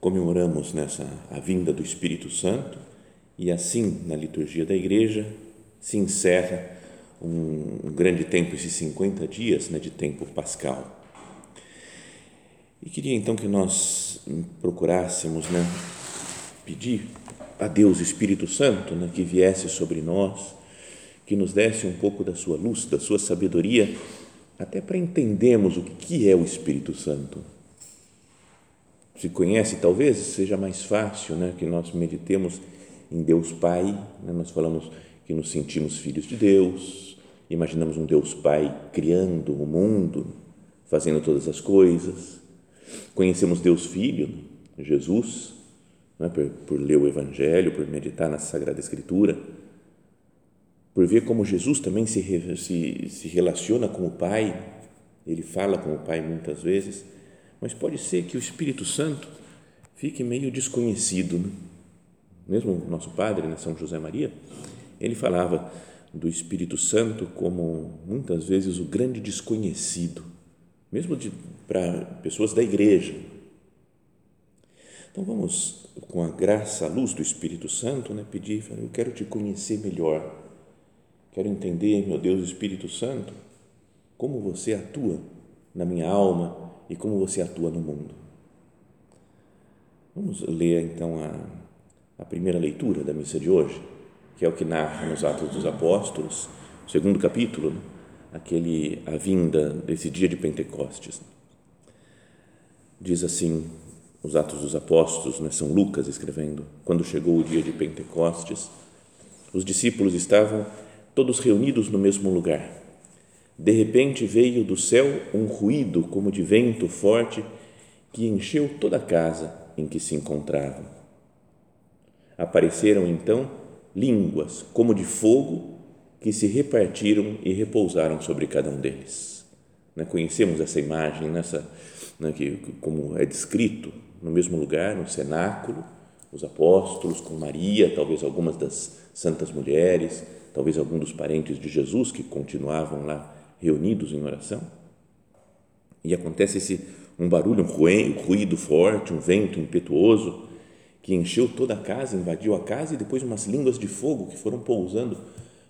comemoramos nessa a vinda do Espírito Santo e assim na liturgia da igreja se encerra um, grande tempo, esses 50 dias né, de tempo pascal. E queria então que nós procurássemos né, pedir a Deus Espírito Santo né, que viesse sobre nós, que nos desse um pouco da sua luz, da sua sabedoria, até para entendermos o que é o Espírito Santo se conhece, talvez seja mais fácil né, que nós meditemos em Deus Pai. Né? Nós falamos que nos sentimos filhos de Deus, imaginamos um Deus Pai criando o mundo, fazendo todas as coisas. Conhecemos Deus Filho, Jesus, né? por, por ler o Evangelho, por meditar na Sagrada Escritura, por ver como Jesus também se, se, se relaciona com o Pai, ele fala com o Pai muitas vezes mas pode ser que o Espírito Santo fique meio desconhecido. Né? Mesmo nosso padre, né, São José Maria, ele falava do Espírito Santo como muitas vezes o grande desconhecido, mesmo para pessoas da igreja. Então vamos, com a graça, a luz do Espírito Santo, né, pedir: eu quero te conhecer melhor, quero entender, meu Deus, Espírito Santo, como você atua na minha alma, e como você atua no mundo. Vamos ler então a, a primeira leitura da missa de hoje, que é o que narra nos Atos dos Apóstolos, segundo capítulo, né? aquele a vinda desse dia de Pentecostes. Diz assim os Atos dos Apóstolos, né? São Lucas escrevendo, quando chegou o dia de Pentecostes, os discípulos estavam todos reunidos no mesmo lugar de repente veio do céu um ruído como de vento forte que encheu toda a casa em que se encontravam. Apareceram então línguas como de fogo que se repartiram e repousaram sobre cada um deles. Né? Conhecemos essa imagem, nessa, né, que, como é descrito no mesmo lugar, no cenáculo, os apóstolos com Maria, talvez algumas das santas mulheres, talvez alguns dos parentes de Jesus que continuavam lá reunidos em oração e acontece esse um barulho, um ruído forte, um vento impetuoso que encheu toda a casa, invadiu a casa e depois umas línguas de fogo que foram pousando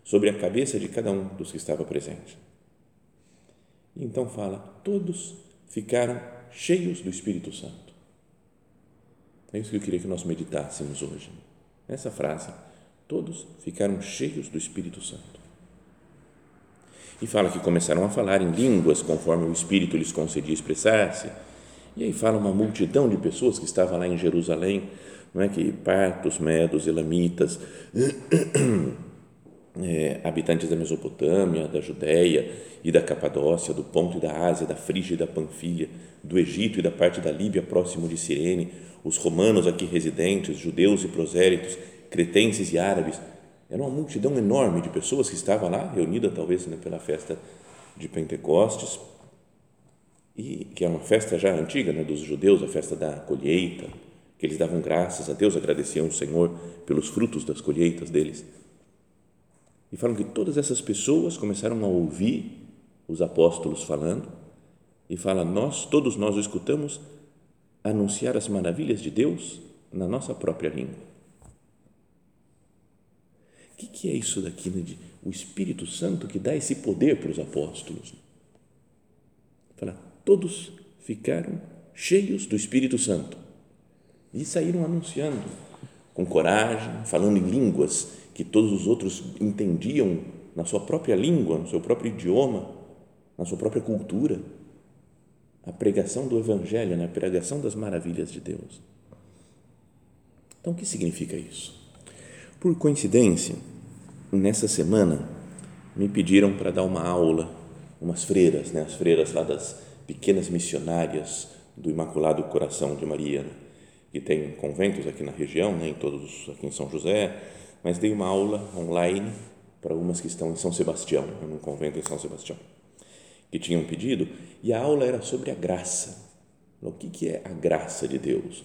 sobre a cabeça de cada um dos que estava presente. Então fala: todos ficaram cheios do Espírito Santo. É isso que eu queria que nós meditássemos hoje. Essa frase: todos ficaram cheios do Espírito Santo. E fala que começaram a falar em línguas conforme o Espírito lhes concedia expressar-se. E aí fala uma multidão de pessoas que estavam lá em Jerusalém, não é que partos, medos, elamitas, é, habitantes da Mesopotâmia, da Judéia e da Capadócia, do Ponto e da Ásia, da Frígia e da Panfilha, do Egito e da parte da Líbia próximo de Cirene, os romanos aqui residentes, judeus e prosélitos, cretenses e árabes, era uma multidão enorme de pessoas que estava lá, reunida talvez né, pela festa de Pentecostes, e que é uma festa já antiga né, dos judeus, a festa da colheita, que eles davam graças a Deus, agradeciam o Senhor pelos frutos das colheitas deles. E falam que todas essas pessoas começaram a ouvir os apóstolos falando e fala nós, todos nós escutamos anunciar as maravilhas de Deus na nossa própria língua que, que é isso daqui, né, de, o Espírito Santo que dá esse poder para os apóstolos? Fala, todos ficaram cheios do Espírito Santo e saíram anunciando com coragem, falando em línguas que todos os outros entendiam na sua própria língua, no seu próprio idioma, na sua própria cultura. A pregação do Evangelho, né? a pregação das maravilhas de Deus. Então, o que significa isso? Por coincidência, nessa semana me pediram para dar uma aula, umas freiras, né, as freiras lá das pequenas missionárias do Imaculado Coração de Maria, que tem conventos aqui na região, né, em todos aqui em São José, mas dei uma aula online para algumas que estão em São Sebastião, num convento em São Sebastião, que tinham pedido, e a aula era sobre a graça. O que, que é a graça de Deus?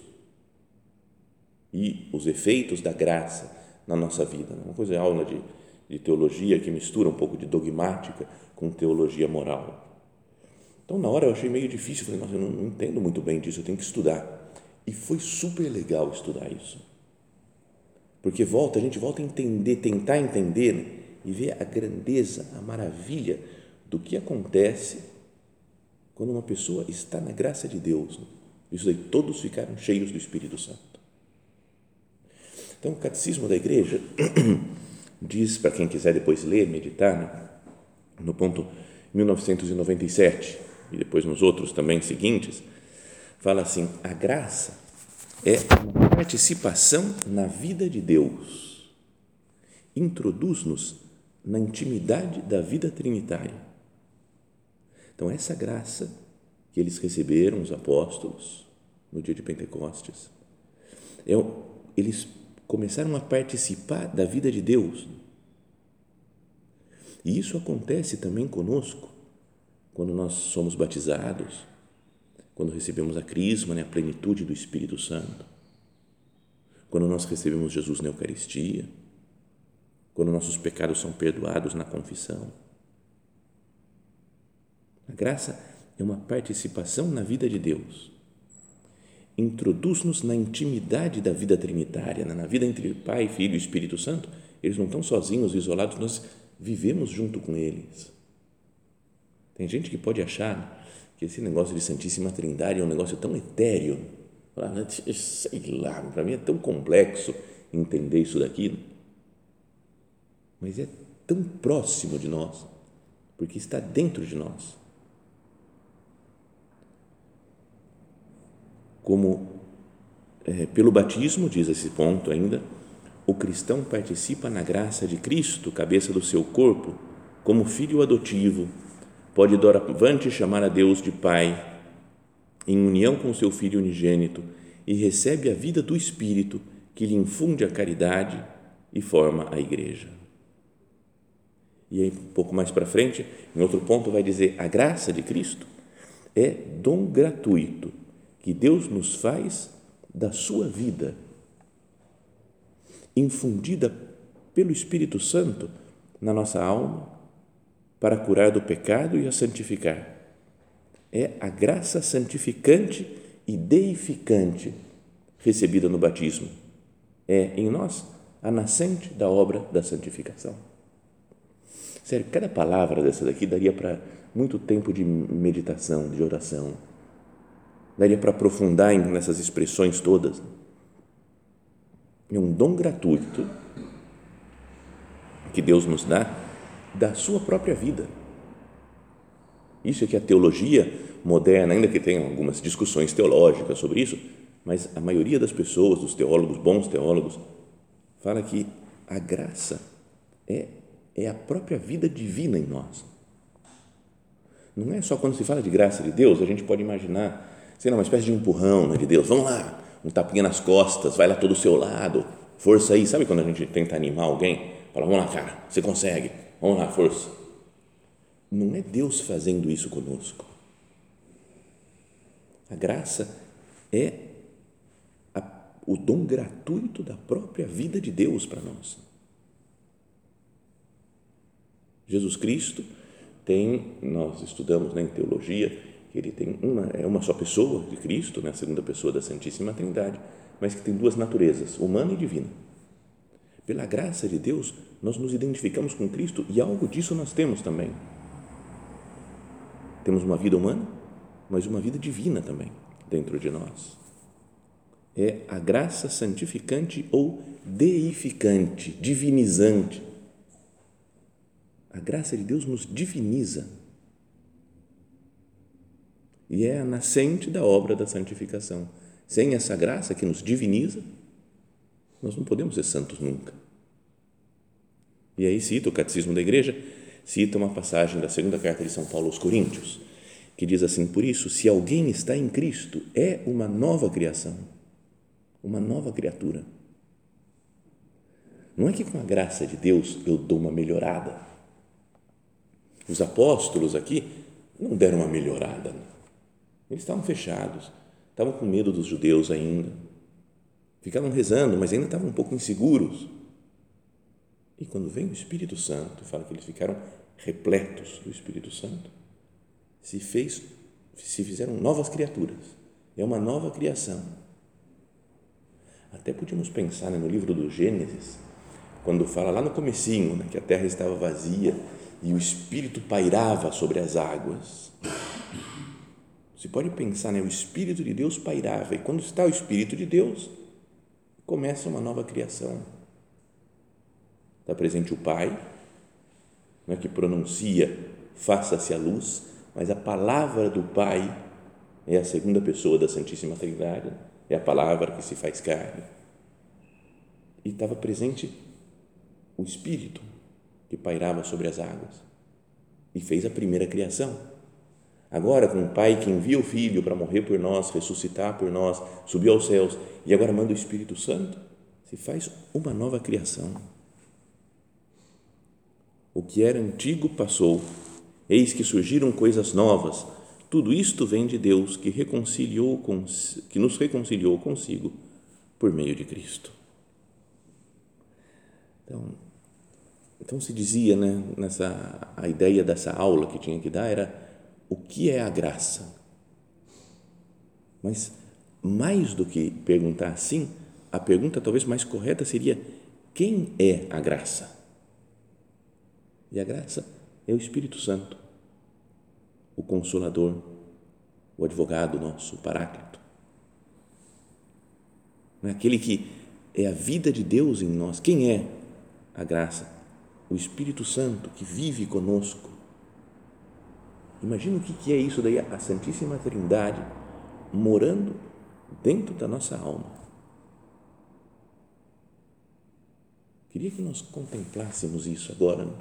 E os efeitos da graça na nossa vida. Uma coisa é aula de, de teologia que mistura um pouco de dogmática com teologia moral. Então, na hora eu achei meio difícil, falei, nossa, eu não, não entendo muito bem disso, eu tenho que estudar. E foi super legal estudar isso. Porque volta, a gente volta a entender, tentar entender né? e ver a grandeza, a maravilha do que acontece quando uma pessoa está na graça de Deus. Né? Isso daí, todos ficaram cheios do Espírito Santo. Então, o Catecismo da Igreja diz, para quem quiser depois ler, meditar, né? no ponto 1997, e depois nos outros também seguintes, fala assim: a graça é uma participação na vida de Deus, introduz-nos na intimidade da vida trinitária. Então, essa graça que eles receberam, os apóstolos, no dia de Pentecostes, é, eles começaram a participar da vida de Deus. E isso acontece também conosco quando nós somos batizados, quando recebemos a crisma, né, a plenitude do Espírito Santo, quando nós recebemos Jesus na Eucaristia, quando nossos pecados são perdoados na confissão. A graça é uma participação na vida de Deus. Introduz-nos na intimidade da vida trinitária, né, na vida entre Pai, Filho e Espírito Santo. Eles não estão sozinhos, isolados, nós vivemos junto com eles. Tem gente que pode achar que esse negócio de Santíssima Trindade é um negócio tão etéreo. Sei lá, para mim é tão complexo entender isso daqui. Mas é tão próximo de nós, porque está dentro de nós. Como é, pelo batismo, diz esse ponto ainda, o cristão participa na graça de Cristo, cabeça do seu corpo, como filho adotivo pode doravante chamar a Deus de Pai, em união com seu Filho unigênito, e recebe a vida do Espírito que lhe infunde a caridade e forma a Igreja. E aí, um pouco mais para frente, em outro ponto, vai dizer: a graça de Cristo é dom gratuito que Deus nos faz da sua vida, infundida pelo Espírito Santo na nossa alma para curar do pecado e a santificar. É a graça santificante e deificante recebida no batismo. É em nós a nascente da obra da santificação. Sério, cada palavra dessa daqui daria para muito tempo de meditação, de oração. Daria para aprofundar nessas expressões todas. É um dom gratuito que Deus nos dá da sua própria vida. Isso é que a teologia moderna, ainda que tenha algumas discussões teológicas sobre isso, mas a maioria das pessoas, dos teólogos, bons teólogos, fala que a graça é, é a própria vida divina em nós. Não é só quando se fala de graça de Deus, a gente pode imaginar, sei lá, uma espécie de empurrão né, de Deus, vamos lá, um tapinha nas costas, vai lá todo o seu lado, força aí, sabe quando a gente tenta animar alguém? Fala, vamos lá, cara, você consegue, Vamos lá, força. Não é Deus fazendo isso conosco. A graça é a, o dom gratuito da própria vida de Deus para nós. Jesus Cristo tem, nós estudamos né, em teologia, ele tem uma, é uma só pessoa de Cristo, né, a segunda pessoa da Santíssima Trindade, mas que tem duas naturezas, humana e divina. Pela graça de Deus, nós nos identificamos com Cristo e algo disso nós temos também. Temos uma vida humana, mas uma vida divina também dentro de nós. É a graça santificante ou deificante, divinizante. A graça de Deus nos diviniza. E é a nascente da obra da santificação. Sem essa graça que nos diviniza, nós não podemos ser santos nunca. E aí cita o Catecismo da Igreja, cita uma passagem da segunda carta de São Paulo aos Coríntios, que diz assim: Por isso, se alguém está em Cristo, é uma nova criação, uma nova criatura. Não é que com a graça de Deus eu dou uma melhorada. Os apóstolos aqui não deram uma melhorada. Eles estavam fechados, estavam com medo dos judeus ainda. Ficavam rezando, mas ainda estavam um pouco inseguros e quando vem o Espírito Santo, fala que eles ficaram repletos do Espírito Santo, se fez, se fizeram novas criaturas. É uma nova criação. Até podíamos pensar né, no livro do Gênesis, quando fala lá no comecinho, né, que a terra estava vazia e o Espírito pairava sobre as águas. Você pode pensar, né, o Espírito de Deus pairava, e quando está o Espírito de Deus, começa uma nova criação. Está presente o Pai, é que pronuncia, faça-se a luz, mas a palavra do Pai é a segunda pessoa da Santíssima Trindade, é a palavra que se faz carne. E estava presente o Espírito que pairava sobre as águas e fez a primeira criação. Agora, com o Pai que envia o Filho para morrer por nós, ressuscitar por nós, subiu aos céus e agora manda o Espírito Santo, se faz uma nova criação. O que era antigo passou, eis que surgiram coisas novas. Tudo isto vem de Deus que reconciliou com, que nos reconciliou consigo por meio de Cristo. Então, então se dizia, né, nessa a ideia dessa aula que tinha que dar era o que é a graça. Mas mais do que perguntar assim, a pergunta talvez mais correta seria quem é a graça? E a graça é o Espírito Santo, o consolador, o advogado nosso, o paráclito. É aquele que é a vida de Deus em nós. Quem é a graça? o Espírito Santo que vive conosco. Imagina o que é isso daí, a Santíssima Trindade morando dentro da nossa alma. Queria que nós contemplássemos isso agora. Né?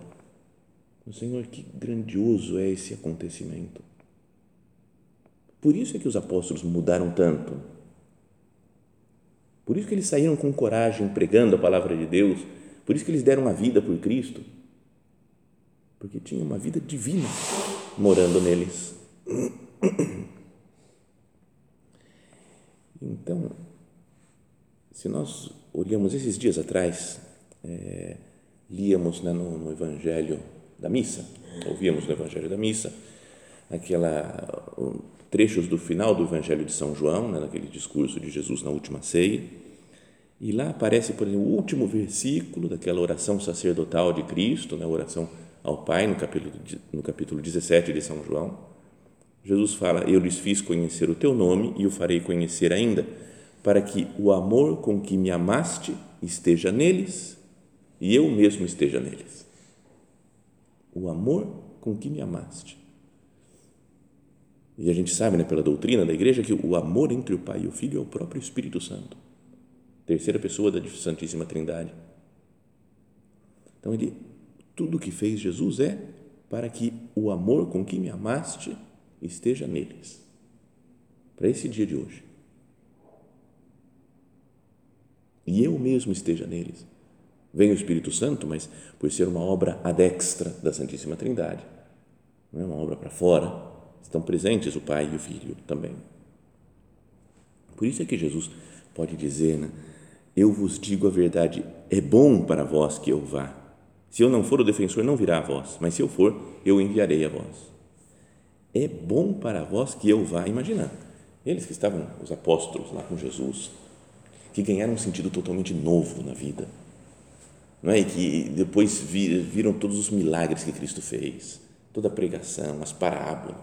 O Senhor, que grandioso é esse acontecimento. Por isso é que os apóstolos mudaram tanto. Por isso que eles saíram com coragem pregando a palavra de Deus por isso que eles deram a vida por Cristo, porque tinha uma vida divina morando neles. Então, se nós olhamos esses dias atrás, é, líamos né, no, no, Evangelho da Missa, ouvíamos no Evangelho da Missa, aquela trechos do final do Evangelho de São João, né, naquele discurso de Jesus na última ceia, e lá aparece, por exemplo, o último versículo daquela oração sacerdotal de Cristo, né, oração ao Pai, no capítulo, no capítulo 17 de São João. Jesus fala: Eu lhes fiz conhecer o teu nome e o farei conhecer ainda, para que o amor com que me amaste esteja neles e eu mesmo esteja neles. O amor com que me amaste. E a gente sabe, né, pela doutrina da igreja, que o amor entre o Pai e o Filho é o próprio Espírito Santo terceira pessoa da Santíssima Trindade. Então, ele, tudo que fez Jesus é para que o amor com que me amaste esteja neles, para esse dia de hoje. E eu mesmo esteja neles. Vem o Espírito Santo, mas por ser uma obra adextra da Santíssima Trindade, não é uma obra para fora, estão presentes o Pai e o Filho também. Por isso é que Jesus pode dizer, né? Eu vos digo a verdade, é bom para vós que eu vá. Se eu não for o defensor, não virá a vós, mas se eu for, eu enviarei a vós. É bom para vós que eu vá. Imagina, eles que estavam, os apóstolos lá com Jesus, que ganharam um sentido totalmente novo na vida, não é? E que depois viram todos os milagres que Cristo fez, toda a pregação, as parábolas,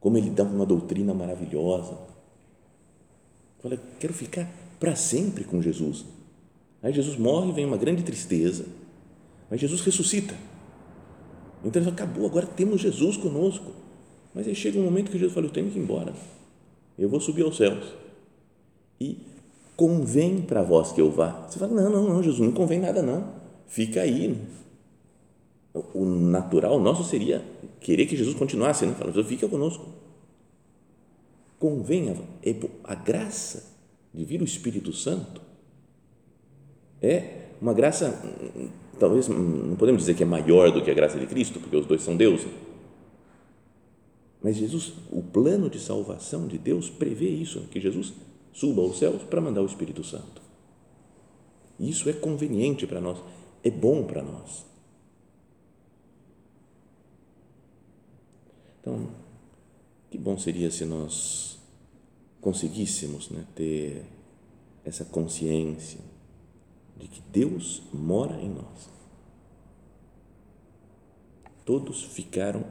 como ele dá uma doutrina maravilhosa. Olha, quero ficar para sempre com Jesus. Aí Jesus morre, vem uma grande tristeza, mas Jesus ressuscita. Então acabou, agora temos Jesus conosco. Mas aí chega um momento que Jesus fala: Eu tenho que ir embora, eu vou subir aos céus. E convém para vós que eu vá. Você fala: Não, não, não, Jesus, não convém nada, não. Fica aí. O natural nosso seria querer que Jesus continuasse, né? Fala, fica conosco. Convém a, é a graça de vir o Espírito Santo é uma graça, talvez não podemos dizer que é maior do que a graça de Cristo, porque os dois são Deus. Mas Jesus, o plano de salvação de Deus prevê isso, que Jesus suba aos céus para mandar o Espírito Santo. Isso é conveniente para nós, é bom para nós. Então, que bom seria se nós conseguíssemos né, ter essa consciência de que Deus mora em nós. Todos ficaram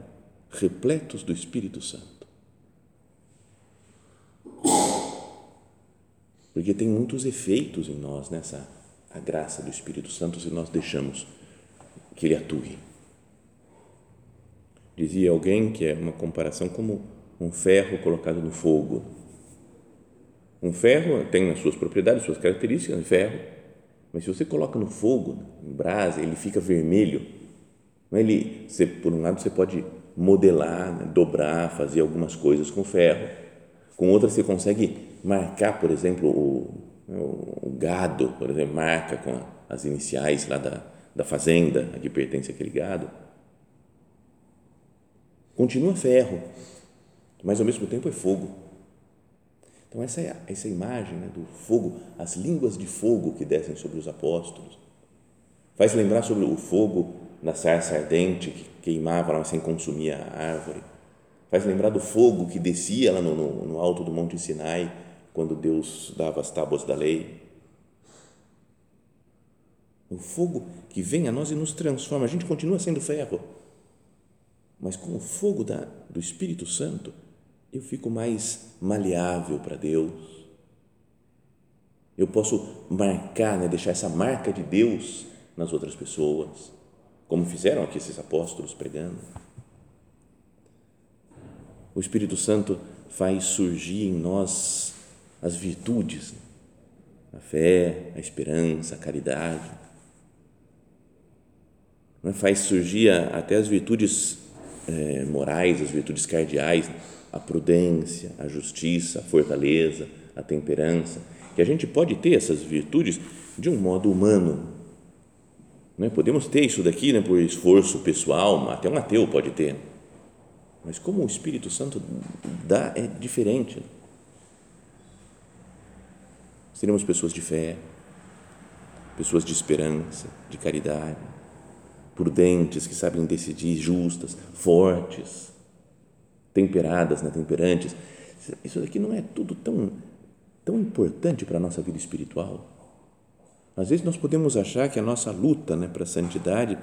repletos do Espírito Santo. Porque tem muitos efeitos em nós nessa a graça do Espírito Santo se nós deixamos que ele atue. Dizia alguém que é uma comparação como um ferro colocado no fogo. Um ferro tem as suas propriedades, suas características, de ferro, mas se você coloca no fogo, em brasa, ele fica vermelho. Ele, você, por um lado, você pode modelar, né, dobrar, fazer algumas coisas com ferro. Com outras, você consegue marcar, por exemplo, o, né, o gado, por exemplo, marca com as iniciais lá da, da fazenda a que pertence aquele gado. Continua ferro, mas ao mesmo tempo é fogo. Então, essa é essa imagem né, do fogo, as línguas de fogo que descem sobre os apóstolos, faz lembrar sobre o fogo na sarça ardente que queimava, mas sem consumir a árvore. Faz lembrar do fogo que descia lá no, no, no alto do Monte Sinai, quando Deus dava as tábuas da lei. O fogo que vem a nós e nos transforma. A gente continua sendo ferro, mas com o fogo da, do Espírito Santo, eu fico mais maleável para Deus. Eu posso marcar, né, deixar essa marca de Deus nas outras pessoas, como fizeram aqui esses apóstolos pregando. O Espírito Santo faz surgir em nós as virtudes, a fé, a esperança, a caridade. Faz surgir até as virtudes é, morais, as virtudes cardeais, a prudência, a justiça, a fortaleza, a temperança, que a gente pode ter essas virtudes de um modo humano. Né? Podemos ter isso daqui né, por esforço pessoal, até um ateu pode ter. Mas como o Espírito Santo dá, é diferente. Seremos pessoas de fé, pessoas de esperança, de caridade, prudentes, que sabem decidir, justas, fortes temperadas, né, temperantes. Isso daqui não é tudo tão, tão importante para a nossa vida espiritual. Às vezes nós podemos achar que a nossa luta né, para a santidade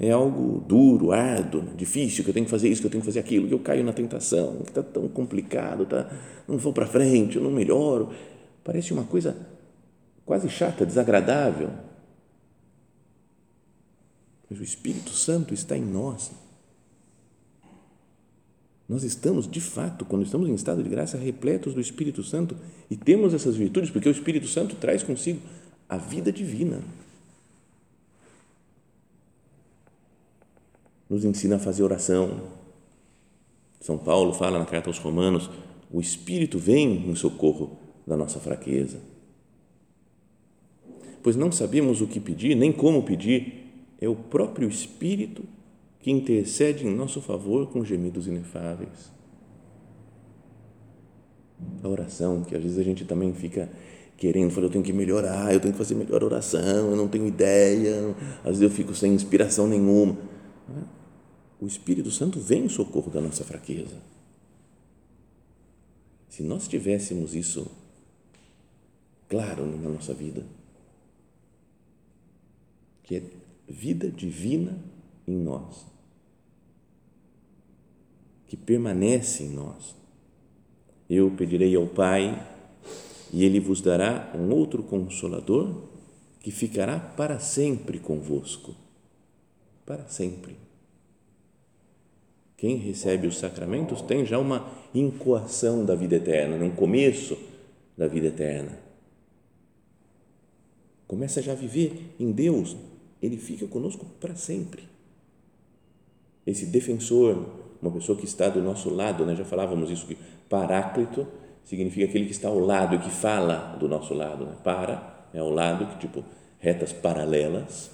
é algo duro, árduo, difícil, que eu tenho que fazer isso, que eu tenho que fazer aquilo, que eu caio na tentação, que está tão complicado, tá, não vou para frente, eu não melhoro. Parece uma coisa quase chata, desagradável. Mas o Espírito Santo está em nós nós estamos, de fato, quando estamos em estado de graça, repletos do Espírito Santo e temos essas virtudes, porque o Espírito Santo traz consigo a vida divina. Nos ensina a fazer oração. São Paulo fala na carta aos Romanos: o Espírito vem em socorro da nossa fraqueza. Pois não sabemos o que pedir, nem como pedir, é o próprio Espírito que intercede em nosso favor com gemidos inefáveis. A oração, que às vezes a gente também fica querendo, fala, eu tenho que melhorar, eu tenho que fazer melhor oração, eu não tenho ideia, às vezes eu fico sem inspiração nenhuma. O Espírito Santo vem em socorro da nossa fraqueza. Se nós tivéssemos isso claro na nossa vida, que é vida divina em nós, que permanece em nós. Eu pedirei ao Pai e ele vos dará um outro consolador que ficará para sempre convosco. Para sempre. Quem recebe os sacramentos tem já uma incoação da vida eterna, um começo da vida eterna. Começa já a viver em Deus, ele fica conosco para sempre. Esse defensor, uma pessoa que está do nosso lado, né? já falávamos isso, que paráclito significa aquele que está ao lado e que fala do nosso lado. Né? Para é ao lado, que tipo retas paralelas,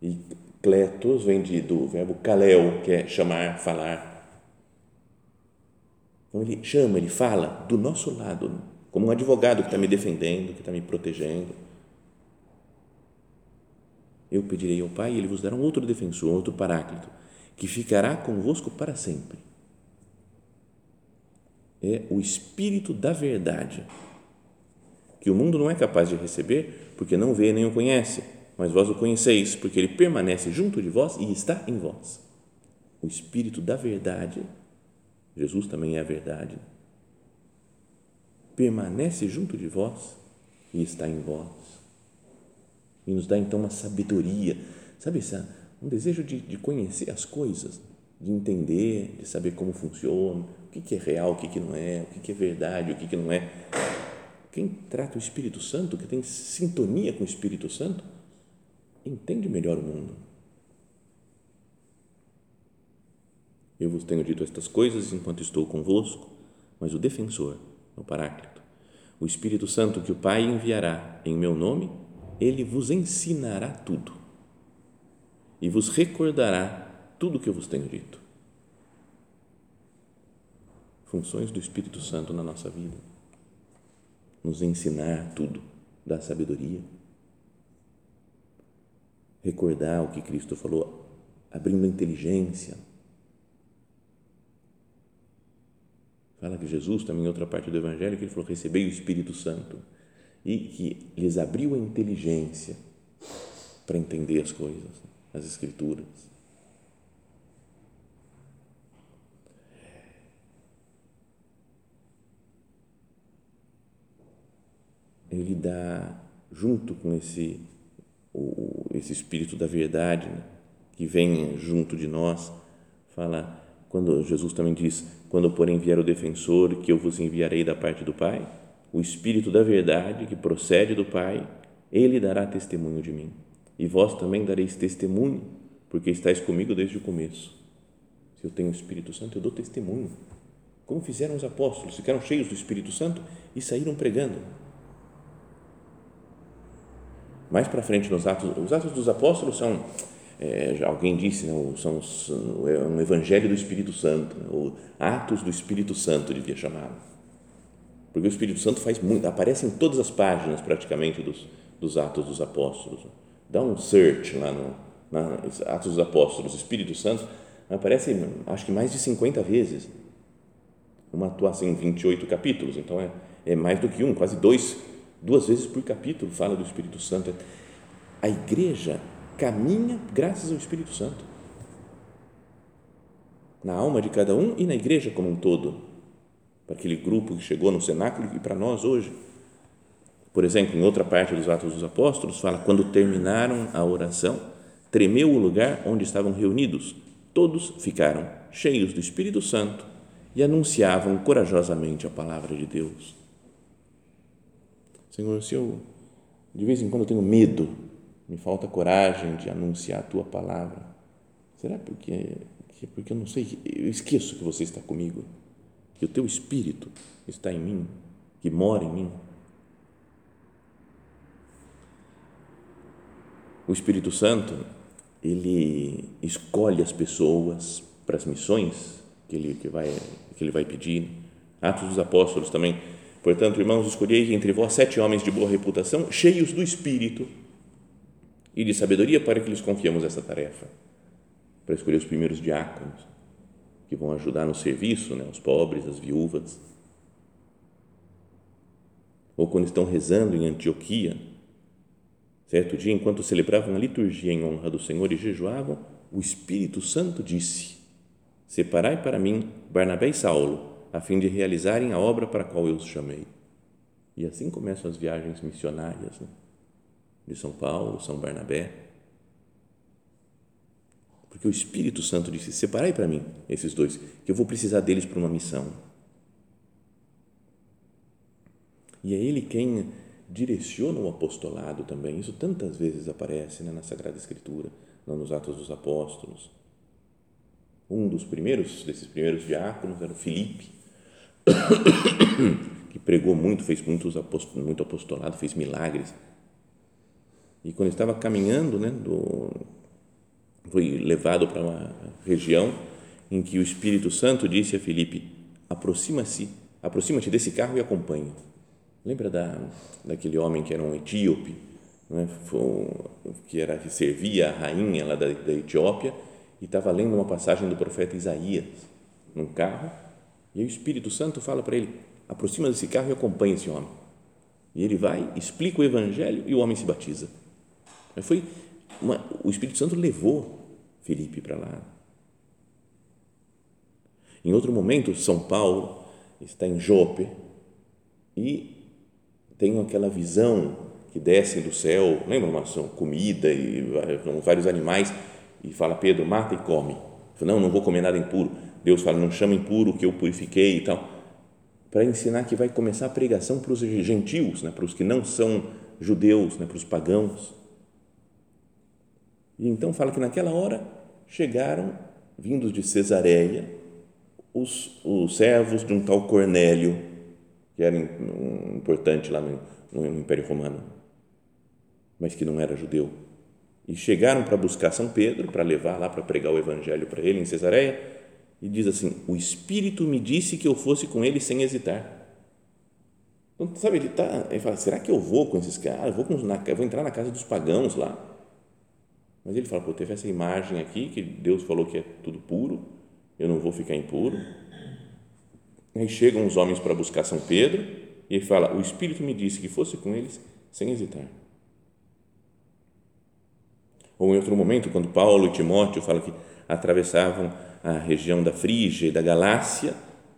e kletos vem de, do verbo kaleo, que é chamar, falar. Então ele chama, ele fala do nosso lado, né? como um advogado que está me defendendo, que está me protegendo. Eu pedirei ao Pai e ele vos dará um outro defensor, outro paráclito que ficará convosco para sempre. É o Espírito da Verdade, que o mundo não é capaz de receber, porque não vê nem o conhece, mas vós o conheceis, porque ele permanece junto de vós e está em vós. O Espírito da verdade, Jesus também é a verdade, permanece junto de vós e está em vós. E nos dá então uma sabedoria, sabe, um desejo de, de conhecer as coisas, de entender, de saber como funciona, o que, que é real, o que, que não é, o que, que é verdade, o que, que não é. Quem trata o Espírito Santo, que tem sintonia com o Espírito Santo, entende melhor o mundo. Eu vos tenho dito estas coisas enquanto estou convosco, mas o defensor, o Paráclito, o Espírito Santo que o Pai enviará em meu nome, ele vos ensinará tudo e vos recordará tudo o que eu vos tenho dito. Funções do Espírito Santo na nossa vida. Nos ensinar tudo, dar sabedoria. Recordar o que Cristo falou, abrindo a inteligência. Fala que Jesus, também em outra parte do Evangelho, que ele falou: recebei o Espírito Santo e que lhes abriu a inteligência para entender as coisas, as Escrituras. Ele dá, junto com esse, o, esse Espírito da verdade, né, que vem junto de nós, fala, quando Jesus também diz: Quando, porém, vier o defensor, que eu vos enviarei da parte do Pai o Espírito da verdade que procede do Pai, ele dará testemunho de mim. E vós também dareis testemunho, porque estáis comigo desde o começo. Se eu tenho o Espírito Santo, eu dou testemunho. Como fizeram os apóstolos, ficaram cheios do Espírito Santo e saíram pregando. Mais para frente nos Atos, os Atos dos Apóstolos são, é, alguém disse, né, são é um Evangelho do Espírito Santo, né, ou Atos do Espírito Santo devia chamar porque o Espírito Santo faz muito, aparece em todas as páginas praticamente dos, dos Atos dos Apóstolos. Dá um search lá no na Atos dos Apóstolos, Espírito Santo, aparece acho que mais de 50 vezes. Uma atuação em 28 capítulos, então é, é mais do que um, quase dois, duas vezes por capítulo fala do Espírito Santo. A igreja caminha graças ao Espírito Santo. Na alma de cada um e na igreja como um todo para aquele grupo que chegou no cenáculo e para nós hoje. Por exemplo, em outra parte dos Atos dos Apóstolos, fala: quando terminaram a oração, tremeu o lugar onde estavam reunidos. Todos ficaram cheios do Espírito Santo e anunciavam corajosamente a palavra de Deus. Senhor, se eu de vez em quando tenho medo, me falta coragem de anunciar a tua palavra, será porque porque eu não sei, eu esqueço que você está comigo? que o teu espírito está em mim, que mora em mim. O Espírito Santo, ele escolhe as pessoas para as missões que ele, que vai, que ele vai pedir. Atos dos Apóstolos também. Portanto, irmãos, escolhei entre vós sete homens de boa reputação, cheios do Espírito e de sabedoria, para que lhes confiemos essa tarefa, para escolher os primeiros diáconos que vão ajudar no serviço, né, os pobres, as viúvas. Ou quando estão rezando em Antioquia, certo dia, enquanto celebravam a liturgia em honra do Senhor e jejuavam, o Espírito Santo disse: Separai para mim Barnabé e Saulo, a fim de realizarem a obra para a qual eu os chamei. E assim começam as viagens missionárias né? de São Paulo, São Barnabé porque o Espírito Santo disse: Separai para mim esses dois, que eu vou precisar deles para uma missão. E é Ele quem direciona o apostolado também. Isso tantas vezes aparece né, na Sagrada Escritura, nos Atos dos Apóstolos. Um dos primeiros, desses primeiros diáconos, era o Filipe, que pregou muito, fez muitos muito apostolado, fez milagres. E quando estava caminhando né, do, foi levado para uma região em que o Espírito Santo disse a Filipe: aproxima-se, aproxima-te desse carro e acompanhe. Lembra da daquele homem que era um etíope, é? que era que servia a rainha lá da, da Etiópia e estava lendo uma passagem do profeta Isaías num carro e o Espírito Santo fala para ele: aproxima desse carro e acompanhe esse homem. E ele vai, explica o evangelho e o homem se batiza. Foi uma, o Espírito Santo levou Felipe para lá. Em outro momento, São Paulo está em Jope e tem aquela visão que descem do céu, lembra uma comida e vários animais e fala Pedro mata e come. Fala, não, não vou comer nada impuro. Deus fala não chama impuro que eu purifiquei e tal, para ensinar que vai começar a pregação para os gentios, né, para os que não são judeus, né, para os pagãos. E então fala que naquela hora chegaram vindos de Cesareia os, os servos de um tal Cornélio que era importante lá no, no Império Romano mas que não era judeu. E chegaram para buscar São Pedro, para levar lá para pregar o evangelho para ele em Cesareia, e diz assim: O Espírito me disse que eu fosse com ele sem hesitar. Então, sabe, ele, tá, ele fala: será que eu vou com esses caras? Vou, com, na, vou entrar na casa dos pagãos lá. Mas ele fala: pô, teve essa imagem aqui que Deus falou que é tudo puro, eu não vou ficar impuro. Aí chegam os homens para buscar São Pedro e ele fala: O Espírito me disse que fosse com eles sem hesitar. Ou em outro momento, quando Paulo e Timóteo falam que atravessavam a região da Frígia e da Galácia,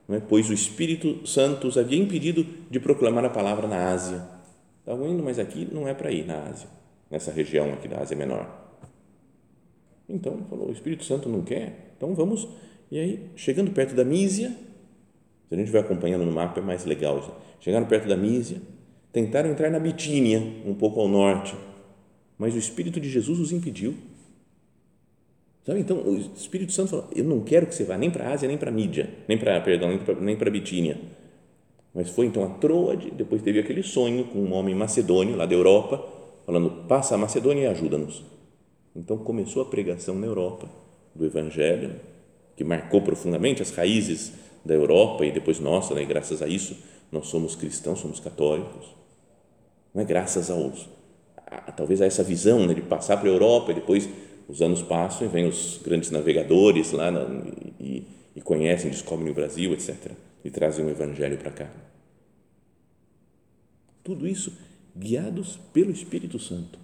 é? pois o Espírito Santo os havia impedido de proclamar a palavra na Ásia. Estavam indo, mas aqui não é para ir na Ásia, nessa região aqui da Ásia Menor. Então, falou, o Espírito Santo não quer, então vamos. E aí, chegando perto da Mísia, se a gente vai acompanhando no mapa é mais legal. Chegaram perto da Mísia, tentaram entrar na Bitínia, um pouco ao norte, mas o Espírito de Jesus os impediu. Sabe? Então, o Espírito Santo falou: Eu não quero que você vá nem para a Ásia, nem para a Mídia, nem para, perdão, nem para a Bitínia. Mas foi então a Troade, depois teve aquele sonho com um homem macedônio lá da Europa, falando: Passa a Macedônia e ajuda-nos. Então começou a pregação na Europa do Evangelho, que marcou profundamente as raízes da Europa e depois nossa, né? graças a isso nós somos cristãos, somos católicos. Não é graças aos a, talvez a essa visão né, de passar para a Europa e depois os anos passam e vêm os grandes navegadores lá na, e, e, conhecem, descobrem o Brasil, etc. E trazem o Evangelho para cá. Tudo isso guiados pelo Espírito Santo.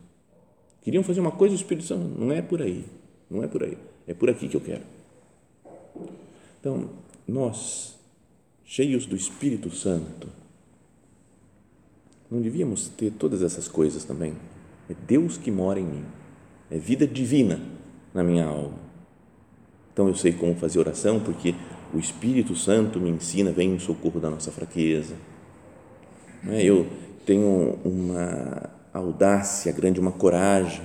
Queriam fazer uma coisa, o Espírito Santo, não é por aí, não é por aí, é por aqui que eu quero. Então, nós, cheios do Espírito Santo, não devíamos ter todas essas coisas também? É Deus que mora em mim. É vida divina na minha alma. Então eu sei como fazer oração porque o Espírito Santo me ensina, vem em socorro da nossa fraqueza. É? Eu tenho uma audácia grande, uma coragem,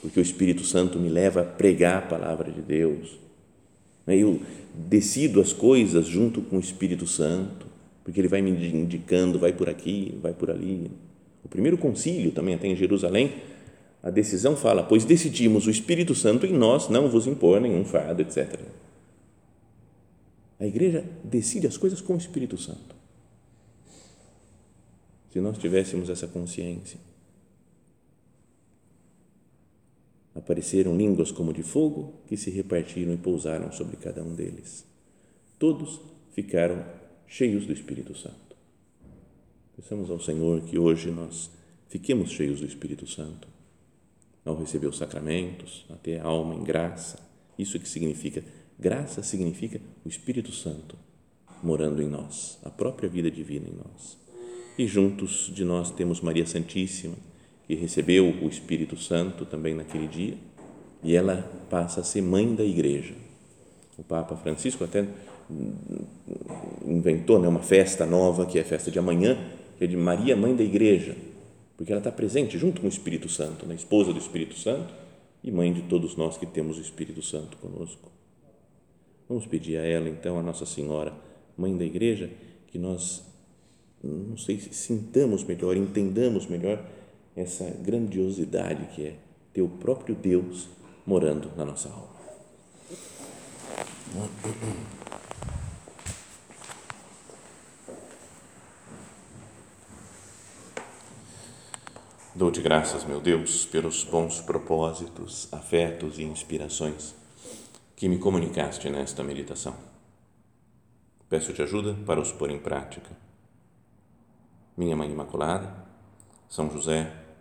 porque o Espírito Santo me leva a pregar a palavra de Deus. É? Eu decido as coisas junto com o Espírito Santo, porque ele vai me indicando, vai por aqui, vai por ali. O primeiro concílio também até em Jerusalém, a decisão fala, pois decidimos o Espírito Santo em nós não vos impor nenhum fardo, etc. A igreja decide as coisas com o Espírito Santo. Se nós tivéssemos essa consciência, apareceram línguas como de fogo que se repartiram e pousaram sobre cada um deles. Todos ficaram cheios do Espírito Santo. Peçamos ao Senhor que hoje nós fiquemos cheios do Espírito Santo ao receber os sacramentos, a ter a alma em graça. Isso que significa graça significa o Espírito Santo morando em nós, a própria vida divina em nós. E juntos de nós temos Maria Santíssima, que recebeu o Espírito Santo também naquele dia, e ela passa a ser mãe da igreja. O Papa Francisco até inventou né, uma festa nova, que é a festa de amanhã, que é de Maria, mãe da igreja, porque ela está presente junto com o Espírito Santo, né? esposa do Espírito Santo e mãe de todos nós que temos o Espírito Santo conosco. Vamos pedir a ela, então, a Nossa Senhora, mãe da igreja, que nós, não sei, sintamos melhor, entendamos melhor essa grandiosidade que é ter o próprio Deus morando na nossa alma. Dou-te graças, meu Deus, pelos bons propósitos, afetos e inspirações que me comunicaste nesta meditação. Peço-te ajuda para os pôr em prática. Minha Mãe Imaculada, São José,